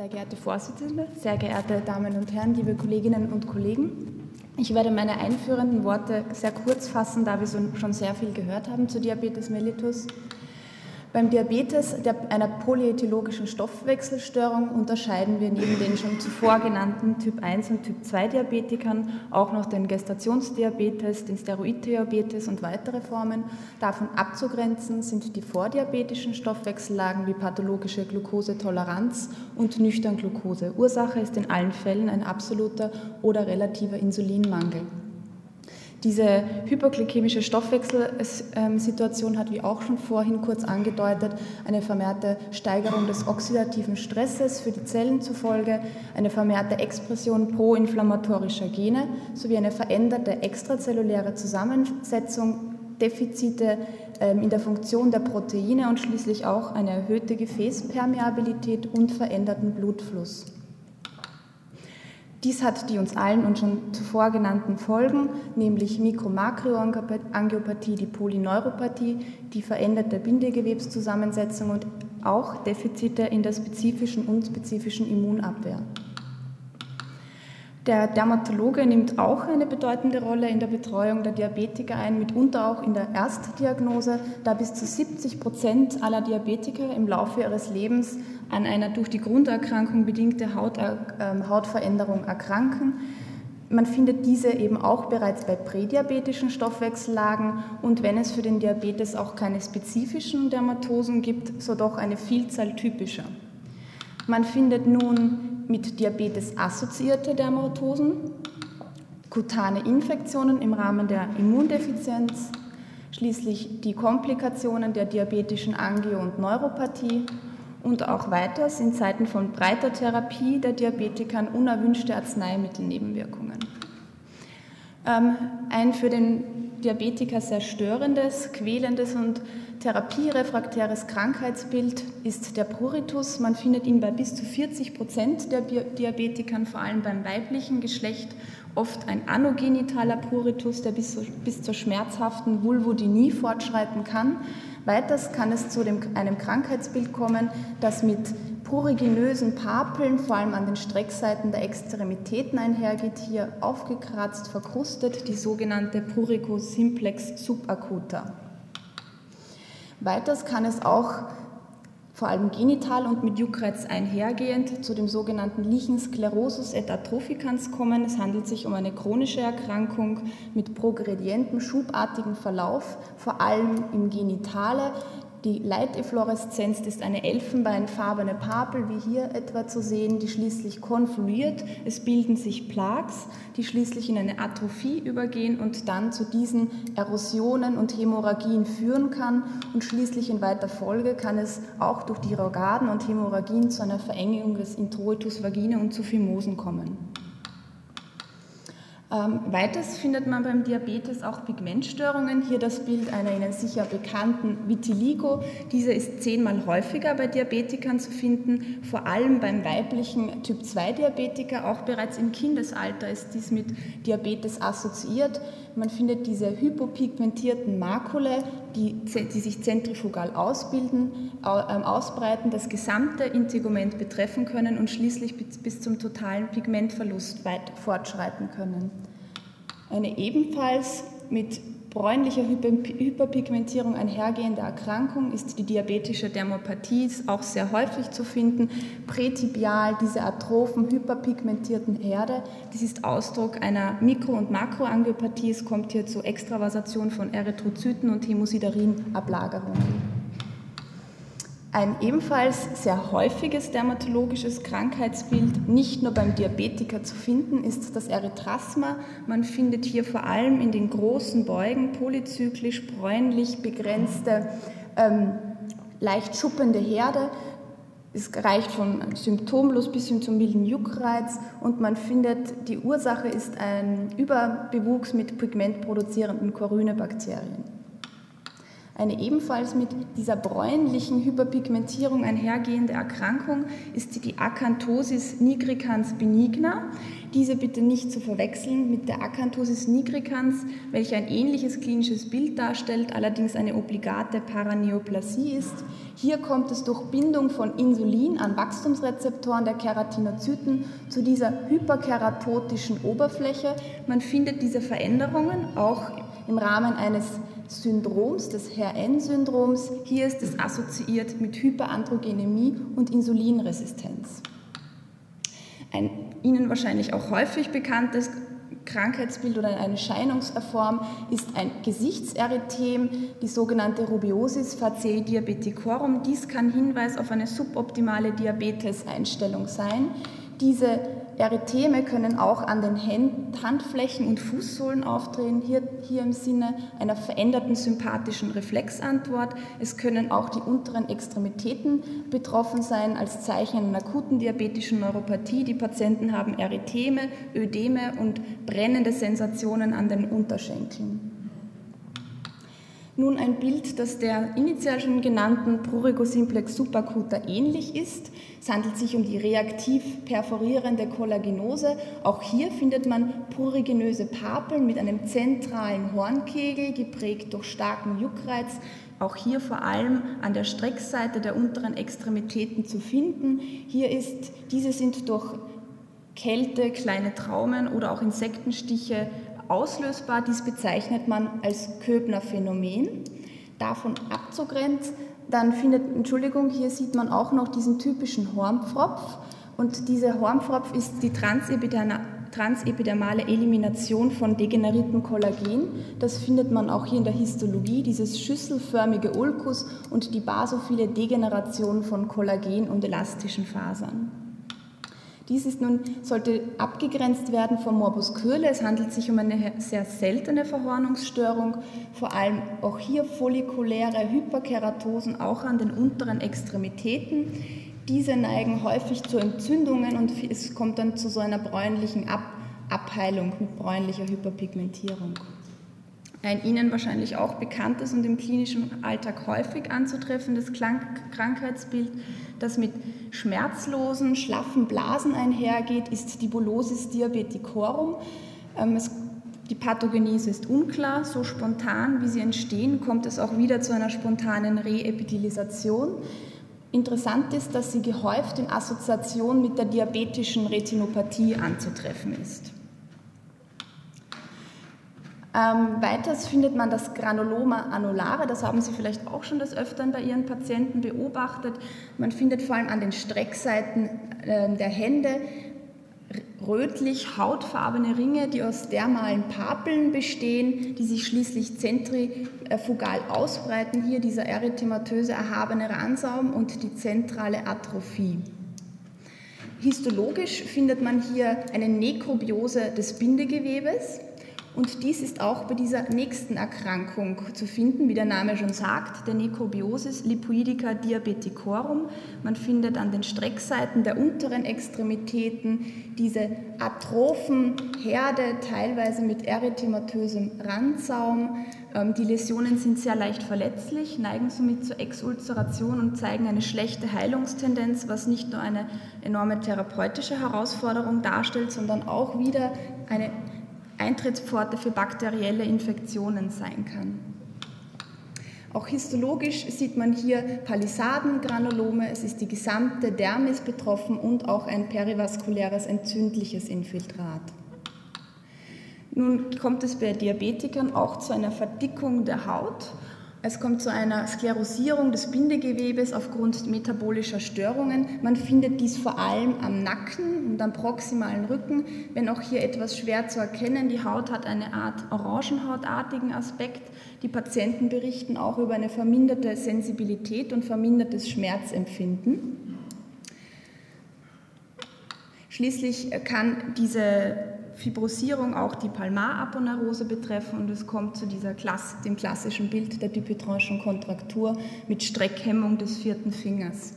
Sehr geehrte Vorsitzende, sehr geehrte Damen und Herren, liebe Kolleginnen und Kollegen. Ich werde meine einführenden Worte sehr kurz fassen, da wir schon sehr viel gehört haben zu Diabetes mellitus. Beim Diabetes, einer polyethologischen Stoffwechselstörung, unterscheiden wir neben den schon zuvor genannten Typ 1 und Typ 2 Diabetikern auch noch den Gestationsdiabetes, den Steroiddiabetes und weitere Formen. Davon abzugrenzen sind die vordiabetischen Stoffwechsellagen wie pathologische Glukosetoleranz und nüchtern Glukose. Ursache ist in allen Fällen ein absoluter oder relativer Insulinmangel. Diese hyperglykämische Stoffwechselsituation hat, wie auch schon vorhin kurz angedeutet, eine vermehrte Steigerung des oxidativen Stresses für die Zellen zufolge, eine vermehrte Expression proinflammatorischer Gene sowie eine veränderte extrazelluläre Zusammensetzung, Defizite ähm, in der Funktion der Proteine und schließlich auch eine erhöhte Gefäßpermeabilität und veränderten Blutfluss. Dies hat die uns allen und schon zuvor genannten Folgen, nämlich Mikro-Makroangiopathie, die Polyneuropathie, die veränderte Bindegewebszusammensetzung und auch Defizite in der spezifischen und spezifischen Immunabwehr. Der Dermatologe nimmt auch eine bedeutende Rolle in der Betreuung der Diabetiker ein, mitunter auch in der Erstdiagnose, da bis zu 70 Prozent aller Diabetiker im Laufe ihres Lebens an einer durch die Grunderkrankung bedingte Haut, äh, Hautveränderung erkranken. Man findet diese eben auch bereits bei prädiabetischen Stoffwechsellagen und wenn es für den Diabetes auch keine spezifischen Dermatosen gibt, so doch eine Vielzahl typischer. Man findet nun mit Diabetes assoziierte Dermatosen, kutane Infektionen im Rahmen der Immundefizienz, schließlich die Komplikationen der diabetischen Angio- und Neuropathie und auch weiter sind Zeiten von breiter Therapie der Diabetikern unerwünschte Arzneimittelnebenwirkungen. Ähm, ein für den Diabetiker sehr störendes, quälendes und therapierefraktäres Krankheitsbild ist der Pruritus. Man findet ihn bei bis zu 40 Prozent der Diabetikern, vor allem beim weiblichen Geschlecht, oft ein anogenitaler Pruritus, der bis, bis zur schmerzhaften Vulvodynie fortschreiten kann. Weiters kann es zu dem, einem Krankheitsbild kommen, das mit pruriginösen Papeln, vor allem an den Streckseiten der Extremitäten einhergeht, hier aufgekratzt, verkrustet, die sogenannte Prurigo simplex subacuta. Weiters kann es auch vor allem genital und mit Juckreiz einhergehend zu dem sogenannten Lichen Sclerosus et Atrophicans kommen. Es handelt sich um eine chronische Erkrankung mit progredientem, schubartigen Verlauf, vor allem im Genitale. Die Leitefluoreszenz ist eine elfenbeinfarbene Papel, wie hier etwa zu sehen, die schließlich konfluiert. Es bilden sich Plaques, die schließlich in eine Atrophie übergehen und dann zu diesen Erosionen und Hämorrhagien führen kann. Und schließlich in weiter Folge kann es auch durch die Rogaden und Hämorrhagien zu einer Verengung des Introitus vagine und zu Phimosen kommen. Ähm, weiters findet man beim Diabetes auch Pigmentstörungen. Hier das Bild einer Ihnen sicher bekannten Vitiligo. Diese ist zehnmal häufiger bei Diabetikern zu finden, vor allem beim weiblichen Typ-2-Diabetiker. Auch bereits im Kindesalter ist dies mit Diabetes assoziiert. Man findet diese hypopigmentierten Makule, die, die sich zentrifugal ausbilden, ähm, ausbreiten, das gesamte Integument betreffen können und schließlich bis zum totalen Pigmentverlust weit fortschreiten können. Eine ebenfalls mit bräunlicher Hyperpigmentierung einhergehende Erkrankung ist die diabetische Dermopathie, auch sehr häufig zu finden. Prätibial, diese atrophen, hyperpigmentierten Herde, das ist Ausdruck einer Mikro- und Makroangiopathie. Es kommt hier zur Extravasation von Erythrozyten und Hämosiderin-Ablagerungen. Ein ebenfalls sehr häufiges dermatologisches Krankheitsbild, nicht nur beim Diabetiker zu finden, ist das Erythrasma. Man findet hier vor allem in den großen Beugen polyzyklisch bräunlich begrenzte, ähm, leicht schuppende Herde. Es reicht von symptomlos bis hin zum milden Juckreiz und man findet, die Ursache ist ein Überbewuchs mit pigmentproduzierenden Corynebakterien. Eine ebenfalls mit dieser bräunlichen Hyperpigmentierung einhergehende Erkrankung ist die Acanthosis nigricans benigna. Diese bitte nicht zu verwechseln mit der Acanthosis nigricans, welche ein ähnliches klinisches Bild darstellt, allerdings eine obligate Paraneoplasie ist. Hier kommt es durch Bindung von Insulin an Wachstumsrezeptoren der Keratinozyten zu dieser hyperkeratotischen Oberfläche. Man findet diese Veränderungen auch im Rahmen eines Syndroms, des HRN-Syndroms. Hier ist es assoziiert mit Hyperandrogenemie und Insulinresistenz. Ein Ihnen wahrscheinlich auch häufig bekanntes Krankheitsbild oder eine Erscheinungsform ist ein Gesichtserythem, die sogenannte Rubiosis facei diabeticorum. Dies kann Hinweis auf eine suboptimale Diabeteseinstellung sein. Diese Erytheme können auch an den Handflächen und Fußsohlen auftreten, hier, hier im Sinne einer veränderten sympathischen Reflexantwort. Es können auch die unteren Extremitäten betroffen sein als Zeichen einer akuten diabetischen Neuropathie. Die Patienten haben Erytheme, Ödeme und brennende Sensationen an den Unterschenkeln. Nun ein Bild, das der initial schon genannten Prurigo simplex subacuta ähnlich ist. Es handelt sich um die reaktiv perforierende Kollagenose. Auch hier findet man pruriginöse Papeln mit einem zentralen Hornkegel, geprägt durch starken Juckreiz. Auch hier vor allem an der Streckseite der unteren Extremitäten zu finden. Hier ist, diese sind durch Kälte, kleine Traumen oder auch Insektenstiche auslösbar. Dies bezeichnet man als Köbner-Phänomen. Davon abzugrenzen, dann findet, Entschuldigung, hier sieht man auch noch diesen typischen Hornpfropf. Und dieser Hornpfropf ist die transepidermale Elimination von degeneriertem Kollagen. Das findet man auch hier in der Histologie, dieses schüsselförmige Ulkus und die basophile Degeneration von Kollagen und elastischen Fasern. Dies ist nun, sollte abgegrenzt werden vom Morbus Kürle. Es handelt sich um eine sehr seltene Verhornungsstörung, vor allem auch hier follikuläre Hyperkeratosen, auch an den unteren Extremitäten. Diese neigen häufig zu Entzündungen und es kommt dann zu so einer bräunlichen Ab Abheilung mit bräunlicher Hyperpigmentierung. Ein Ihnen wahrscheinlich auch bekanntes und im klinischen Alltag häufig anzutreffendes Krankheitsbild, das mit schmerzlosen, schlaffen Blasen einhergeht, ist die Bulosis diabeticorum. Ähm, die Pathogenese ist unklar, so spontan wie sie entstehen, kommt es auch wieder zu einer spontanen Reepitalisation. Interessant ist, dass sie gehäuft in Assoziation mit der diabetischen Retinopathie anzutreffen ist. Ähm, weiters findet man das Granuloma annulare, das haben Sie vielleicht auch schon des Öfteren bei Ihren Patienten beobachtet. Man findet vor allem an den Streckseiten äh, der Hände rötlich hautfarbene Ringe, die aus dermalen Papeln bestehen, die sich schließlich zentrifugal ausbreiten. Hier dieser erythematöse erhabene Ransaum und die zentrale Atrophie. Histologisch findet man hier eine Nekrobiose des Bindegewebes. Und dies ist auch bei dieser nächsten Erkrankung zu finden, wie der Name schon sagt, der Nekobiosis lipoidica diabeticorum. Man findet an den Streckseiten der unteren Extremitäten diese atrophen Herde, teilweise mit erythematösem Randsaum. Ähm, die Läsionen sind sehr leicht verletzlich, neigen somit zur Exulzeration und zeigen eine schlechte Heilungstendenz, was nicht nur eine enorme therapeutische Herausforderung darstellt, sondern auch wieder eine Eintrittspforte für bakterielle Infektionen sein kann. Auch histologisch sieht man hier Palisadengranulome, es ist die gesamte Dermis betroffen und auch ein perivaskuläres entzündliches Infiltrat. Nun kommt es bei Diabetikern auch zu einer Verdickung der Haut es kommt zu einer Sklerosierung des Bindegewebes aufgrund metabolischer Störungen. Man findet dies vor allem am Nacken und am proximalen Rücken, wenn auch hier etwas schwer zu erkennen. Die Haut hat eine Art orangenhautartigen Aspekt. Die Patienten berichten auch über eine verminderte Sensibilität und vermindertes Schmerzempfinden. Schließlich kann diese Fibrosierung auch die Palmaraponeurose betreffen und es kommt zu dieser Klasse, dem klassischen Bild der Dupuytrenschen Kontraktur mit Streckhemmung des vierten Fingers.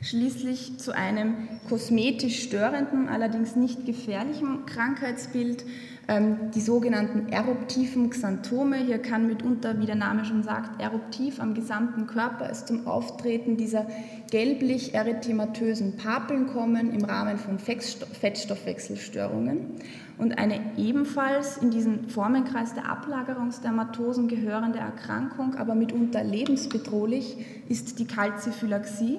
Schließlich zu einem kosmetisch störenden, allerdings nicht gefährlichen Krankheitsbild. Ähm, die sogenannten eruptiven Xanthome, hier kann mitunter, wie der Name schon sagt, eruptiv am gesamten Körper es zum Auftreten dieser gelblich erythematösen Papeln kommen im Rahmen von Fettstoffwechselstörungen. Und eine ebenfalls in diesen Formenkreis der Ablagerungsdermatosen gehörende Erkrankung, aber mitunter lebensbedrohlich, ist die Kalziphylaxie.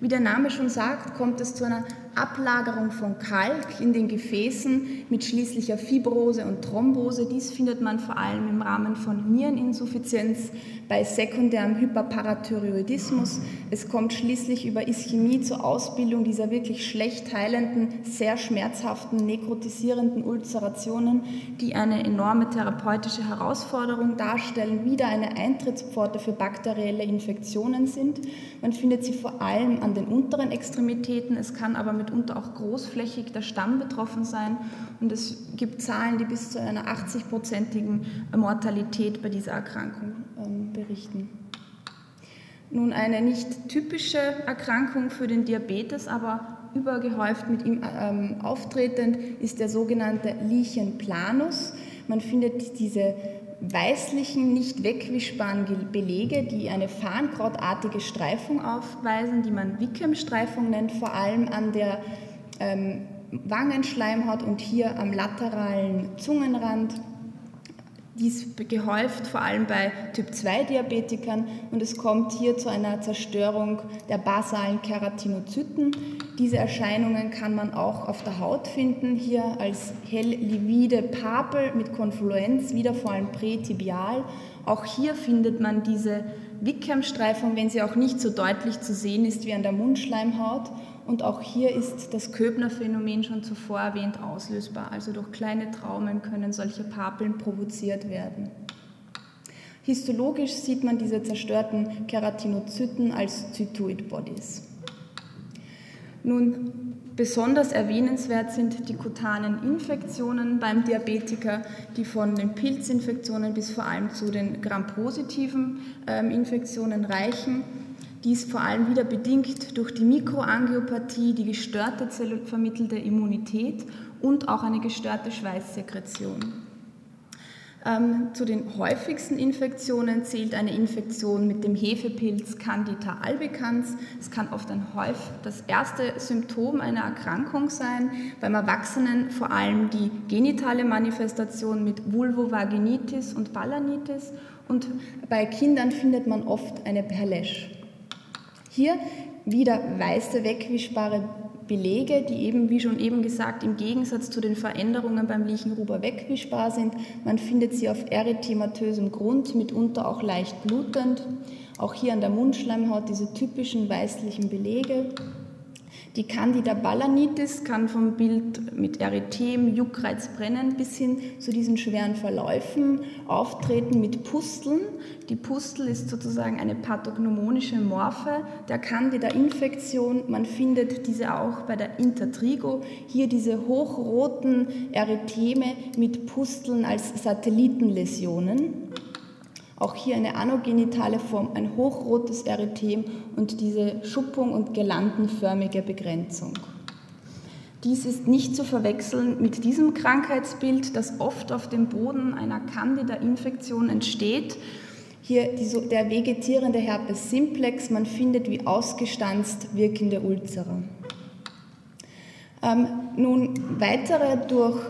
Wie der Name schon sagt, kommt es zu einer Ablagerung von Kalk in den Gefäßen mit schließlicher Fibrose und Thrombose. Dies findet man vor allem im Rahmen von Niereninsuffizienz bei sekundärem Hyperparathyroidismus. Es kommt schließlich über Ischämie zur Ausbildung dieser wirklich schlecht heilenden, sehr schmerzhaften, nekrotisierenden Ulzerationen, die eine enorme therapeutische Herausforderung darstellen, wieder eine Eintrittspforte für bakterielle Infektionen sind. Man findet sie vor allem an den unteren Extremitäten. Es kann aber mitunter auch großflächig der Stamm betroffen sein. Und es gibt Zahlen, die bis zu einer 80-prozentigen Mortalität bei dieser Erkrankung berichten. Nun eine nicht typische Erkrankung für den Diabetes, aber übergehäuft mit ihm ähm, auftretend ist der sogenannte Lichen planus. Man findet diese weißlichen, nicht wegwischbaren Belege, die eine farnkrautartige Streifung aufweisen, die man Wickham-Streifung nennt, vor allem an der ähm, Wangenschleimhaut und hier am lateralen Zungenrand dies gehäuft vor allem bei Typ-2-Diabetikern und es kommt hier zu einer Zerstörung der basalen Keratinozyten. Diese Erscheinungen kann man auch auf der Haut finden, hier als hell-livide Papel mit Konfluenz, wieder vor allem prätibial. Auch hier findet man diese Wickham-Streifung, wenn sie auch nicht so deutlich zu sehen ist wie an der Mundschleimhaut. Und auch hier ist das Köbner-Phänomen schon zuvor erwähnt auslösbar. Also durch kleine Traumen können solche Papeln provoziert werden. Histologisch sieht man diese zerstörten Keratinozyten als Zytoid Bodies. Nun, besonders erwähnenswert sind die kutanen Infektionen beim Diabetiker, die von den Pilzinfektionen bis vor allem zu den grampositiven ähm, Infektionen reichen. Dies vor allem wieder bedingt durch die Mikroangiopathie, die gestörte zellvermittelte Immunität und auch eine gestörte Schweißsekretion. Ähm, zu den häufigsten Infektionen zählt eine Infektion mit dem Hefepilz Candida albicans. Es kann oft ein Häuf das erste Symptom einer Erkrankung sein. Beim Erwachsenen vor allem die genitale Manifestation mit Vulvovaginitis und Balanitis und bei Kindern findet man oft eine Perlesch. Hier wieder weiße, wegwischbare Belege, die eben, wie schon eben gesagt, im Gegensatz zu den Veränderungen beim Lichenruber wegwischbar sind. Man findet sie auf erythematösem Grund, mitunter auch leicht blutend. Auch hier an der Mundschleimhaut diese typischen weißlichen Belege. Die Candida balanitis kann vom Bild mit Erythem, Juckreiz, Brennen bis hin zu diesen schweren Verläufen auftreten mit Pusteln. Die Pustel ist sozusagen eine pathognomonische Morphe der Candida-Infektion. Man findet diese auch bei der Intertrigo. Hier diese hochroten Erytheme mit Pusteln als Satellitenläsionen. Auch hier eine anogenitale Form, ein hochrotes Erythem und diese Schuppung und gelandenförmige Begrenzung. Dies ist nicht zu verwechseln mit diesem Krankheitsbild, das oft auf dem Boden einer Candida-Infektion entsteht. Hier die, der vegetierende Herpes simplex, man findet wie ausgestanzt wirkende Ulzere. Ähm, nun weitere durch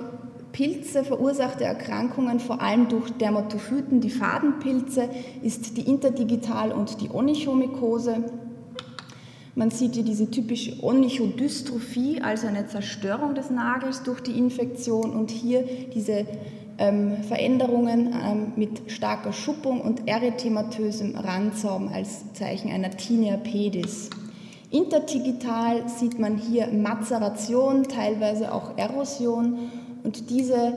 Pilze verursachte Erkrankungen, vor allem durch Dermatophyten, die Fadenpilze, ist die Interdigital- und die Onychomykose. Man sieht hier diese typische Onychodystrophie, also eine Zerstörung des Nagels durch die Infektion und hier diese ähm, Veränderungen ähm, mit starker Schuppung und erythematösem Randsaum als Zeichen einer Tinea pedis. Interdigital sieht man hier Mazeration, teilweise auch Erosion und diese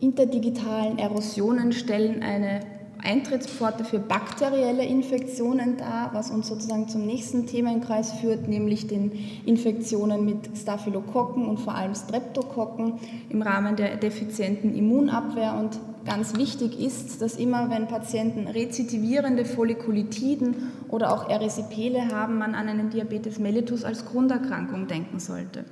interdigitalen Erosionen stellen eine Eintrittspforte für bakterielle Infektionen dar, was uns sozusagen zum nächsten Themenkreis führt, nämlich den Infektionen mit Staphylokokken und vor allem Streptokokken im Rahmen der defizienten Immunabwehr. Und ganz wichtig ist, dass immer, wenn Patienten rezidivierende Follikulitiden oder auch Erisipele haben, man an einen Diabetes mellitus als Grunderkrankung denken sollte.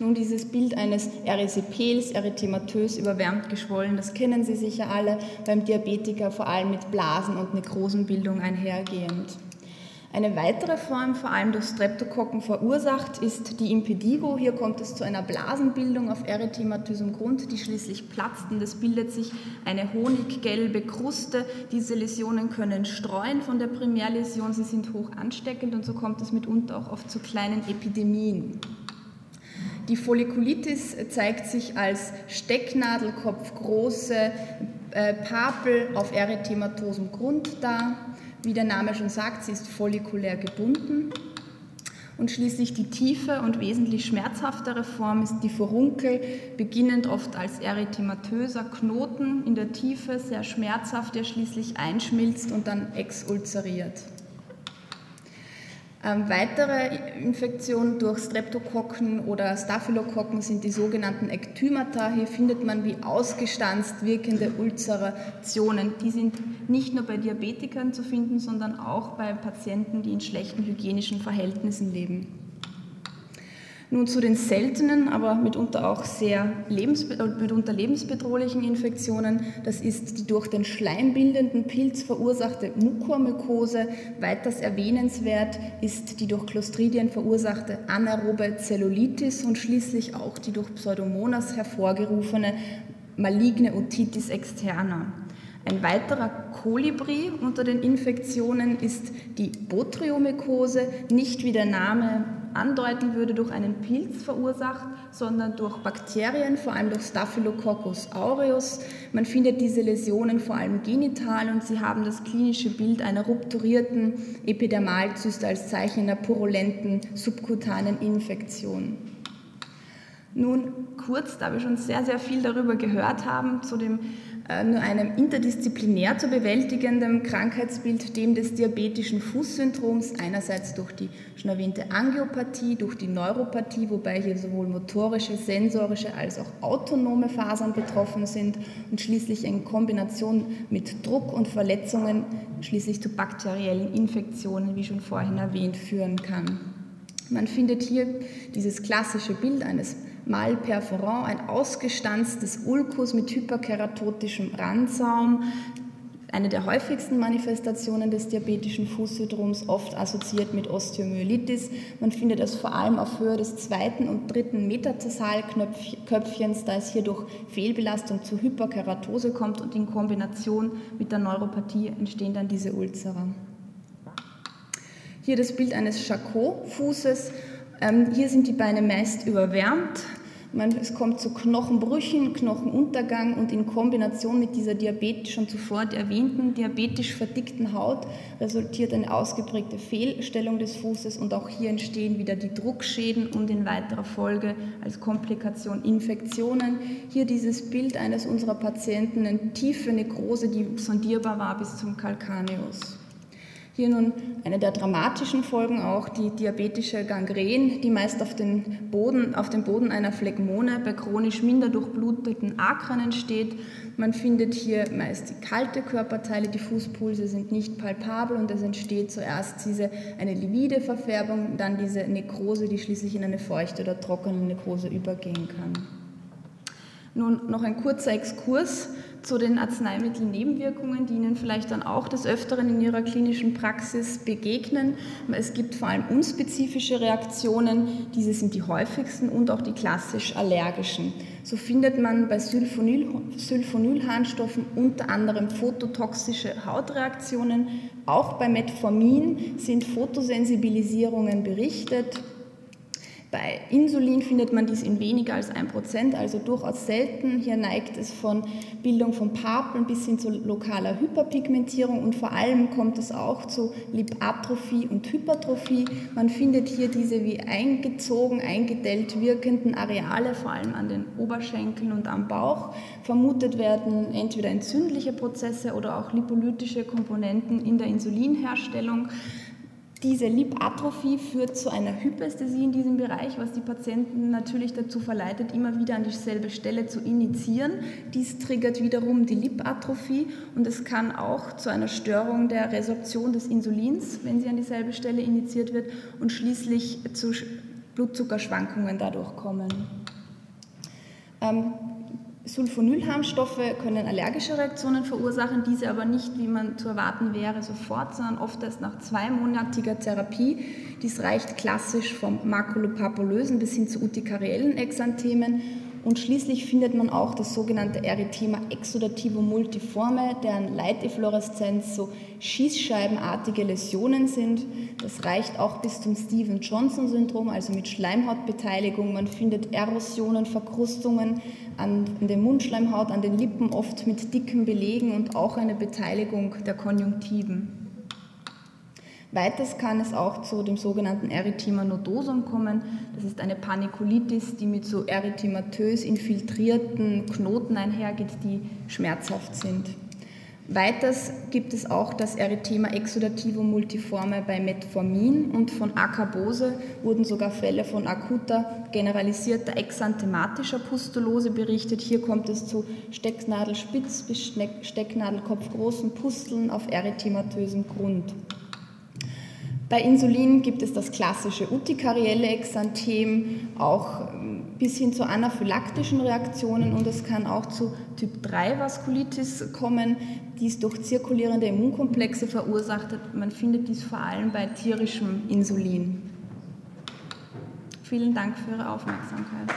Nun dieses Bild eines Erysipeels, erythematös, überwärmt, geschwollen, das kennen Sie sicher alle, beim Diabetiker vor allem mit Blasen und Nekrosenbildung einhergehend. Eine weitere Form, vor allem durch Streptokokken verursacht, ist die Impetigo. Hier kommt es zu einer Blasenbildung auf erythematösem Grund, die schließlich platzt und es bildet sich eine honiggelbe Kruste. Diese Läsionen können streuen von der Primärläsion, sie sind hoch ansteckend und so kommt es mitunter auch oft zu kleinen Epidemien. Die Follikulitis zeigt sich als Stecknadelkopfgroße äh, Papel auf erythematosem Grund dar. Wie der Name schon sagt, sie ist follikulär gebunden. Und schließlich die tiefe und wesentlich schmerzhaftere Form ist die Furunkel, beginnend oft als erythematöser Knoten in der Tiefe, sehr schmerzhaft, der schließlich einschmilzt und dann exulzeriert. Ähm, weitere Infektionen durch Streptokokken oder Staphylokokken sind die sogenannten Ektymata. Hier findet man wie ausgestanzt wirkende Ulcerationen. Die sind nicht nur bei Diabetikern zu finden, sondern auch bei Patienten, die in schlechten hygienischen Verhältnissen leben. Nun zu den seltenen, aber mitunter auch sehr lebensbe äh, mitunter lebensbedrohlichen Infektionen. Das ist die durch den schleimbildenden Pilz verursachte Mukormykose. Weiters erwähnenswert ist die durch Clostridien verursachte anaerobe Zellulitis und schließlich auch die durch Pseudomonas hervorgerufene maligne Otitis externa. Ein weiterer Kolibri unter den Infektionen ist die Botryomykose, nicht wie der Name andeuten würde, durch einen Pilz verursacht, sondern durch Bakterien, vor allem durch Staphylococcus aureus. Man findet diese Läsionen vor allem genital und sie haben das klinische Bild einer rupturierten Epidermalzyste als Zeichen einer purulenten subkutanen Infektion. Nun kurz, da wir schon sehr, sehr viel darüber gehört haben, zu dem nur einem interdisziplinär zu bewältigenden Krankheitsbild, dem des diabetischen Fußsyndroms, einerseits durch die schon erwähnte Angiopathie, durch die Neuropathie, wobei hier sowohl motorische, sensorische als auch autonome Fasern betroffen sind und schließlich in Kombination mit Druck und Verletzungen schließlich zu bakteriellen Infektionen, wie schon vorhin erwähnt, führen kann. Man findet hier dieses klassische Bild eines Malperforant, ein ausgestanztes Ulkus mit hyperkeratotischem Randsaum, eine der häufigsten Manifestationen des diabetischen Fußsyndroms, oft assoziiert mit Osteomyelitis. Man findet es vor allem auf Höhe des zweiten und dritten Metatarsalköpfchens, da es hier durch Fehlbelastung zu Hyperkeratose kommt und in Kombination mit der Neuropathie entstehen dann diese Ulzera. Hier das Bild eines Charcot-Fußes. Ähm, hier sind die Beine meist überwärmt, man, es kommt zu Knochenbrüchen, Knochenuntergang und in Kombination mit dieser Diabetes schon zuvor erwähnten diabetisch verdickten Haut resultiert eine ausgeprägte Fehlstellung des Fußes und auch hier entstehen wieder die Druckschäden und in weiterer Folge als Komplikation Infektionen. Hier dieses Bild eines unserer Patienten, eine tiefe Nekrose, die sondierbar war bis zum Calcaneus. Hier nun eine der dramatischen Folgen auch die diabetische Gangren, die meist auf, den Boden, auf dem Boden einer Phlegmone bei chronisch minder durchbluteten Akren entsteht. Man findet hier meist die kalte Körperteile, die Fußpulse sind nicht palpabel und es entsteht zuerst diese, eine livide Verfärbung, dann diese Nekrose, die schließlich in eine feuchte oder trockene Nekrose übergehen kann. Nun noch ein kurzer Exkurs zu den Arzneimittelnebenwirkungen, die Ihnen vielleicht dann auch des Öfteren in Ihrer klinischen Praxis begegnen. Es gibt vor allem unspezifische Reaktionen, diese sind die häufigsten und auch die klassisch allergischen. So findet man bei Sulfonyl, Sulfonylharnstoffen unter anderem phototoxische Hautreaktionen. Auch bei Metformin sind Photosensibilisierungen berichtet. Bei Insulin findet man dies in weniger als 1%, also durchaus selten. Hier neigt es von Bildung von Papeln bis hin zu lokaler Hyperpigmentierung und vor allem kommt es auch zu Lipatrophie und Hypertrophie. Man findet hier diese wie eingezogen, eingedellt wirkenden Areale, vor allem an den Oberschenkeln und am Bauch. Vermutet werden entweder entzündliche Prozesse oder auch lipolytische Komponenten in der Insulinherstellung. Diese Lipatrophie führt zu einer Hypästhesie in diesem Bereich, was die Patienten natürlich dazu verleitet, immer wieder an dieselbe Stelle zu initiieren. Dies triggert wiederum die Lipatrophie und es kann auch zu einer Störung der Resorption des Insulins, wenn sie an dieselbe Stelle initiiert wird, und schließlich zu Blutzuckerschwankungen dadurch kommen. Ähm, Sulfonylharmstoffe können allergische Reaktionen verursachen, diese aber nicht, wie man zu erwarten wäre, sofort, sondern oft erst nach zweimonatiger Therapie. Dies reicht klassisch vom makulopapulösen bis hin zu urtikariellen Exanthemen und schließlich findet man auch das sogenannte Erythema exudativo multiforme, deren Leitefluoreszenz so schießscheibenartige Läsionen sind. Das reicht auch bis zum Steven-Johnson-Syndrom, also mit Schleimhautbeteiligung. Man findet Erosionen, Verkrustungen an der Mundschleimhaut, an den Lippen, oft mit dicken Belegen und auch eine Beteiligung der Konjunktiven. Weiters kann es auch zu dem sogenannten Erythema nodosum kommen. Das ist eine Panikulitis, die mit so erythematös infiltrierten Knoten einhergeht, die schmerzhaft sind. Weiters gibt es auch das Erythema exudativo multiforme bei Metformin und von Akabose wurden sogar Fälle von akuter generalisierter exanthematischer Pustulose berichtet. Hier kommt es zu Stecknadelspitz bis Stecknadelkopf großen Pusteln auf erythematösem Grund. Bei Insulin gibt es das klassische utikarielle Exanthem, auch ähm, bis hin zu anaphylaktischen Reaktionen und es kann auch zu Typ-3-Vaskulitis kommen, die es durch zirkulierende Immunkomplexe verursacht. Man findet dies vor allem bei tierischem Insulin. Vielen Dank für Ihre Aufmerksamkeit.